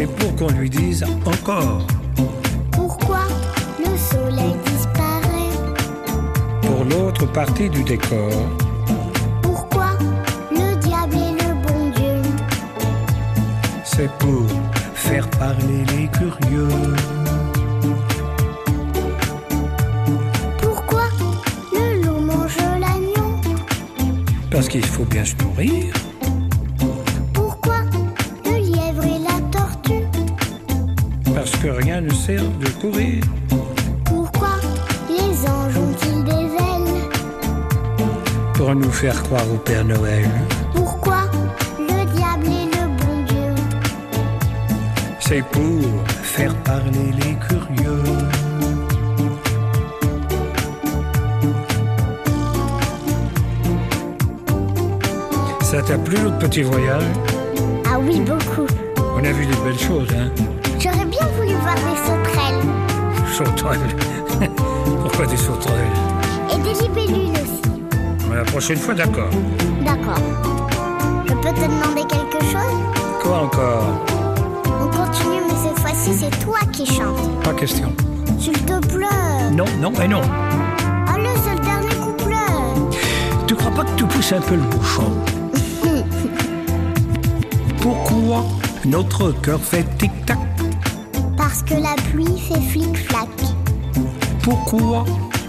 C'est pour qu'on lui dise encore. Pourquoi le soleil disparaît? Pour l'autre partie du décor. Pourquoi le diable est le bon Dieu? C'est pour faire parler les curieux. Pourquoi le loup mange l'agneau? Parce qu'il faut bien se nourrir. De courir. Pourquoi les anges ont-ils des ailes Pour nous faire croire au Père Noël. Pourquoi le diable est le bon Dieu C'est pour faire parler les curieux. Ça t'a plu notre petit voyage? Ah oui, beaucoup. On a vu des belles choses, hein? Sauterelles. Pourquoi des sauterelles et des libellules aussi. Mais La prochaine fois, d'accord. D'accord. Je peux te demander quelque chose? Quoi encore? On continue, mais cette fois-ci, c'est toi qui chantes. Pas question. S'il te plaît. Non, non et non. Allez, c'est le dernier couplet. Tu crois pas que tu pousses un peu le bouchon? Pourquoi notre cœur fait tic-tac? Que la pluie fait flic-flac. Pourquoi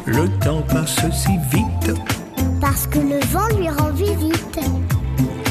le temps passe si vite? Parce que le vent lui rend visite.